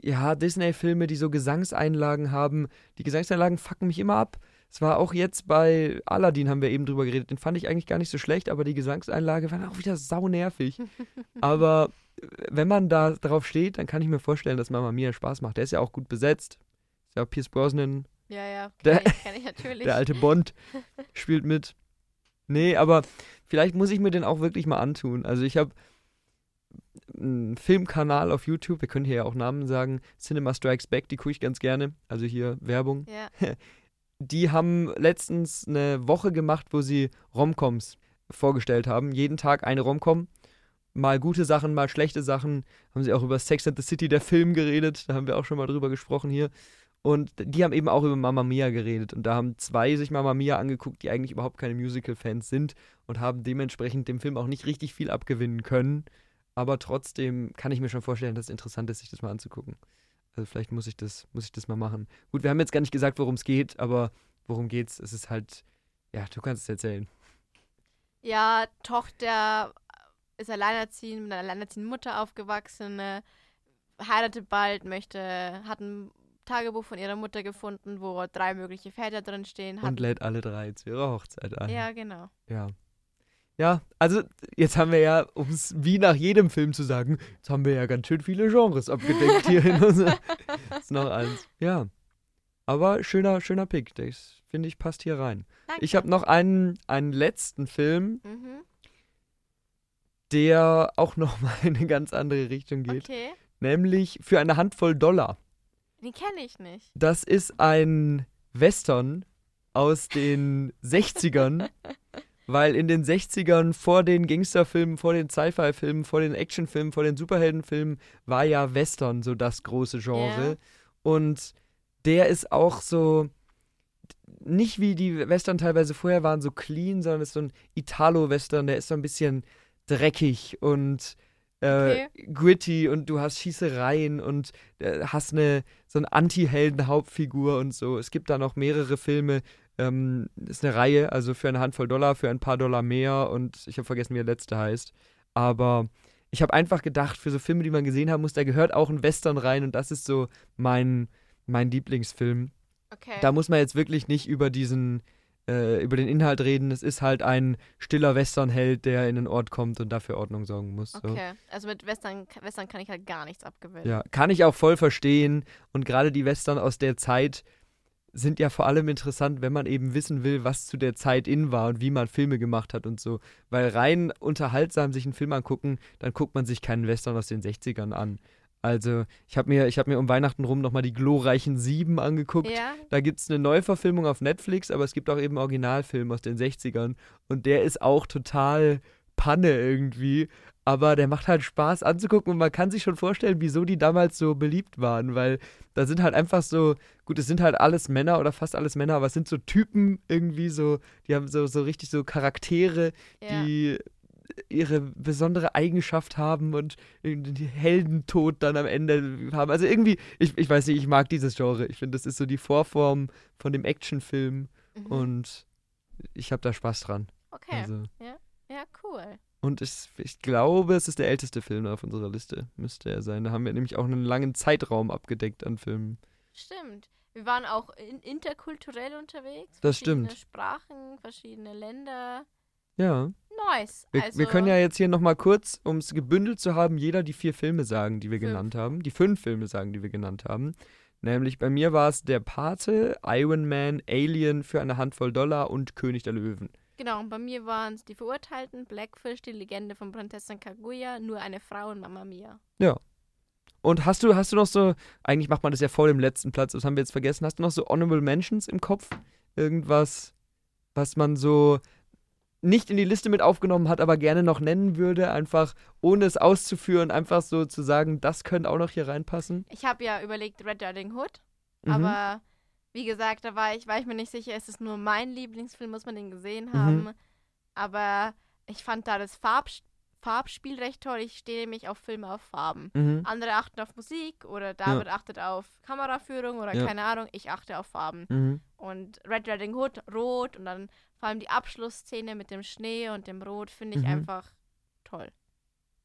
ja, Disney-Filme, die so Gesangseinlagen haben. Die Gesangseinlagen fucken mich immer ab. Es war auch jetzt bei Aladdin, haben wir eben drüber geredet. Den fand ich eigentlich gar nicht so schlecht, aber die Gesangseinlage war auch wieder saunervig. (laughs) aber äh, wenn man da drauf steht, dann kann ich mir vorstellen, dass Mama Mia Spaß macht. Der ist ja auch gut besetzt. Ist ja auch Pierce Brosnan, Ja, ja, Der- ich, kenn ich natürlich. (laughs) der alte Bond, spielt mit. Nee, aber vielleicht muss ich mir den auch wirklich mal antun. Also ich habe Filmkanal auf YouTube, wir können hier ja auch Namen sagen, Cinema Strikes Back, die gucke ich ganz gerne. Also hier Werbung. ja. (laughs) Die haben letztens eine Woche gemacht, wo sie Romcoms vorgestellt haben. Jeden Tag eine Romcom. Mal gute Sachen, mal schlechte Sachen. Haben sie auch über Sex and the City, der Film, geredet. Da haben wir auch schon mal drüber gesprochen hier. Und die haben eben auch über Mamma Mia geredet. Und da haben zwei sich Mamma Mia angeguckt, die eigentlich überhaupt keine Musical-Fans sind und haben dementsprechend dem Film auch nicht richtig viel abgewinnen können. Aber trotzdem kann ich mir schon vorstellen, dass es interessant ist, sich das mal anzugucken. Also vielleicht muss ich das, muss ich das mal machen. Gut, wir haben jetzt gar nicht gesagt, worum es geht, aber worum geht's? Es ist halt, ja, du kannst es erzählen. ja, Tochter ist alleinerziehend, mit einer alleinerziehenden Mutter aufgewachsen, äh, heiratet bald, möchte, hat ein Tagebuch von ihrer Mutter gefunden, wo drei mögliche Väter drin stehen. Und lädt alle drei zu ihrer Hochzeit ein. ja, genau. Ja. Ja, also jetzt haben wir ja, um es wie nach jedem Film zu sagen, jetzt haben wir ja ganz schön viele Genres abgedeckt hier in (laughs) unserer. ist noch eins. Ja. Aber schöner, schöner Pick. Das finde ich passt hier rein. Danke. Ich habe noch einen, einen letzten Film, Mhm. der auch (laughs) nochmal in eine ganz andere Richtung geht. Okay. nämlich für eine Handvoll Dollar. Den kenne ich nicht. Das ist ein Western aus den (laughs) 60ern, weil in den 60ern vor den Gangsterfilmen, vor den Sci-Fi-Filmen, vor den Actionfilmen, vor den Superheldenfilmen war ja Western so das große Genre. Ja. Und der ist auch so nicht wie die Western teilweise vorher waren, so clean, sondern ist so ein Italo-Western, der ist so ein bisschen dreckig und äh, Okay. gritty und du hast Schießereien und äh, hast eine so eine Anti-Helden-Hauptfigur und so. Es gibt da noch mehrere Filme. Ähm, ist eine Reihe, also für eine Handvoll Dollar, für ein paar Dollar mehr und ich habe vergessen, wie der letzte heißt. Aber ich habe einfach gedacht, für so Filme, die man gesehen haben muss, da gehört auch ein Western rein und das ist so mein, mein Lieblingsfilm. Okay. Da muss man jetzt wirklich nicht über diesen, äh, über den Inhalt reden. Es ist halt ein stiller Westernheld, der in den Ort kommt und dafür Ordnung sorgen muss. So. okay. Also mit Western, Western kann ich halt gar nichts abgewinnen. Ja, kann ich auch voll verstehen. Und gerade die Western aus der Zeit sind ja vor allem interessant, wenn man eben wissen will, was zu der Zeit in war und wie man Filme gemacht hat und so. Weil rein unterhaltsam sich einen Film angucken, dann guckt man sich keinen Western aus den 60ern an. Also, ich habe mir, ich hab mir um Weihnachten rum nochmal die glorreichen Sieben angeguckt. Ja? Da gibt es eine Neuverfilmung auf Netflix, aber es gibt auch eben Originalfilm aus den 60ern. Und der ist auch total Panne irgendwie. Aber der macht halt Spaß anzugucken und man kann sich schon vorstellen, wieso die damals so beliebt waren. Weil da sind halt einfach so, gut, es sind halt alles Männer oder fast alles Männer, aber es sind so Typen irgendwie so, die haben so, so richtig so Charaktere, Ja. die ihre besondere Eigenschaft haben und den Heldentod dann am Ende haben. Also irgendwie, ich, ich weiß nicht, ich mag dieses Genre. Ich finde, das ist so die Vorform von dem Actionfilm Mhm. und ich habe da Spaß dran. okay. Also, Ja, cool. Und ich, ich glaube, es ist der älteste Film auf unserer Liste, müsste er sein. Da haben wir nämlich auch einen langen Zeitraum abgedeckt an Filmen. Stimmt. Wir waren auch in, interkulturell unterwegs. Das verschiedene stimmt. Sprachen, verschiedene Länder. Ja. Nice. Wir, also, wir können ja jetzt hier nochmal kurz, um es gebündelt zu haben, jeder die vier Filme sagen, die wir Fünf. genannt haben. Die fünf Filme sagen, die wir genannt haben. Nämlich bei mir war es Der Pate, Iron Man, Alien für eine Handvoll Dollar und König der Löwen. Genau, und bei mir waren es die Verurteilten, Blackfish, die Legende von Prinzessin Kaguya, nur eine Frau und Mama Mia. Und hast du, hast du noch so, eigentlich macht man das ja vor dem letzten Platz, das haben wir jetzt vergessen, hast du noch so Honorable Mentions im Kopf? Irgendwas, was man so nicht in die Liste mit aufgenommen hat, aber gerne noch nennen würde, einfach ohne es auszuführen, einfach so zu sagen, das könnte auch noch hier reinpassen? Ich habe ja überlegt Red Riding Hood, Mhm. aber wie gesagt, da war ich, war ich mir nicht sicher, ist es nur mein Lieblingsfilm, muss man den gesehen Mhm. haben. Aber ich fand da das Farb, Farbspiel recht toll. Ich stehe nämlich auf Filme auf Farben. Mhm. Andere achten auf Musik oder David achtet auf Kameraführung oder Ja. keine Ahnung. Ich achte auf Farben. Mhm. Und Red Riding Hood rot und dann vor allem die Abschlussszene mit dem Schnee und dem Rot finde ich Mhm. einfach toll.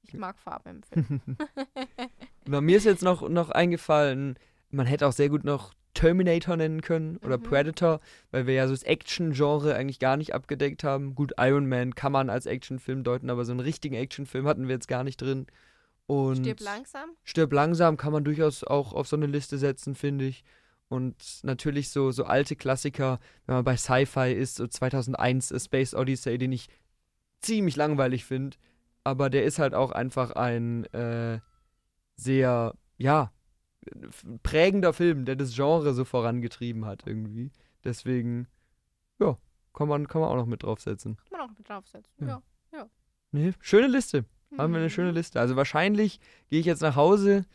Ich mag Farben im Film. (laughs) Na, mir ist jetzt noch, noch eingefallen, man hätte auch sehr gut noch Terminator nennen können oder Mhm. Predator, weil wir ja so das Action-Genre eigentlich gar nicht abgedeckt haben. Gut, Iron Man kann man als Actionfilm deuten, aber so einen richtigen Actionfilm hatten wir jetzt gar nicht drin. Und Stirb langsam. Stirb langsam kann man durchaus auch auf so eine Liste setzen, finde ich. Und natürlich so, so alte Klassiker, wenn man bei Sci-Fi ist, so 2001 A Space Odyssey, den ich ziemlich langweilig finde. Aber der ist halt auch einfach ein äh, sehr, ja, prägender Film, der das Genre so vorangetrieben hat irgendwie. Deswegen, ja, kann man, kann man auch noch mit draufsetzen. Kann man auch mit draufsetzen. Ja. Ja. Nee, schöne Liste. Haben wir eine Mhm. schöne Liste. Also wahrscheinlich gehe ich jetzt nach Hause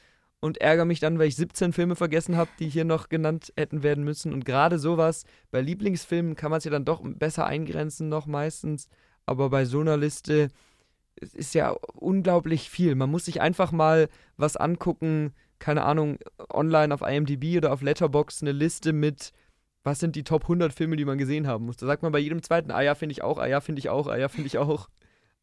und ärgere mich dann, weil ich 17 Filme vergessen habe, die hier noch genannt hätten werden müssen. Und gerade sowas, bei Lieblingsfilmen kann man es ja dann doch besser eingrenzen noch meistens. Aber bei so einer Liste ist ja unglaublich viel. Man muss sich einfach mal was angucken, keine Ahnung, online auf IMDb oder auf Letterboxd eine Liste mit, was sind die Top 100 Filme, die man gesehen haben muss. Da sagt man bei jedem zweiten, ah ja, finde ich auch, ah ja, finde ich auch, ah ja, finde ich auch.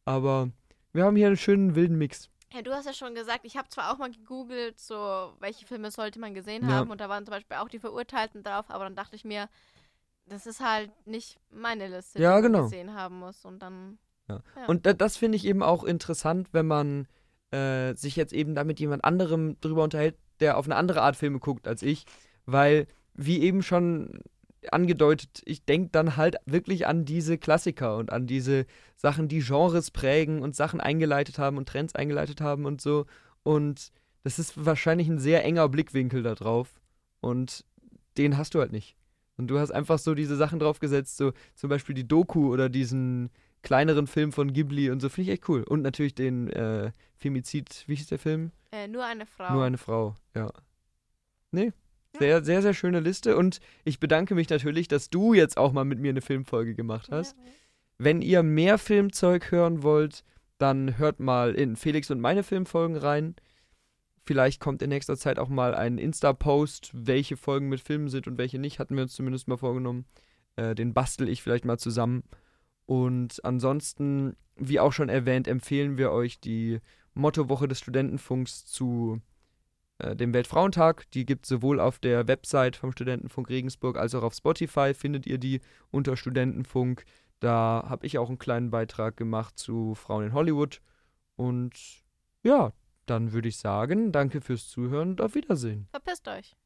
Aber wir haben hier einen schönen wilden Mix. Ja, du hast ja schon gesagt, ich habe zwar auch mal gegoogelt, so welche Filme sollte man gesehen Ja. haben und da waren zum Beispiel auch die Verurteilten drauf, aber dann dachte ich mir, das ist halt nicht meine Liste, Ja, die man genau. gesehen haben muss und dann Ja. Und da, das finde ich eben auch interessant, wenn man äh, sich jetzt eben da mit jemand anderem drüber unterhält, der auf eine andere Art Filme guckt als ich. Weil, wie eben schon angedeutet, ich denke dann halt wirklich an diese Klassiker und an diese Sachen, die Genres prägen und Sachen eingeleitet haben und Trends eingeleitet haben und so. Und das ist wahrscheinlich ein sehr enger Blickwinkel da drauf. Und den hast du halt nicht. Und du hast einfach so diese Sachen draufgesetzt, so zum Beispiel die Doku oder diesen kleineren Film von Ghibli und so, finde ich echt cool. Und natürlich den äh, Femizid, wie hieß der Film? Äh, nur eine Frau. Nur eine Frau, ja. Nee, sehr, sehr, sehr schöne Liste. Und ich bedanke mich natürlich, dass du jetzt auch mal mit mir eine Filmfolge gemacht hast. Ja. Wenn ihr mehr Filmzeug hören wollt, dann hört mal in Felix und meine Filmfolgen rein. Vielleicht kommt in nächster Zeit auch mal ein Insta-Post, welche Folgen mit Filmen sind und welche nicht. Hatten wir uns zumindest mal vorgenommen. Äh, den bastel ich vielleicht mal zusammen. Und ansonsten, wie auch schon erwähnt, empfehlen wir euch die Mottowoche des Studentenfunks zu äh, dem Weltfrauentag. Die gibt es sowohl auf der Website vom Studentenfunk Regensburg als auch auf Spotify. Findet ihr die unter Studentenfunk. Da habe ich auch einen kleinen Beitrag gemacht zu Frauen in Hollywood. Und ja, dann würde ich sagen, danke fürs Zuhören und auf Wiedersehen. Verpisst euch.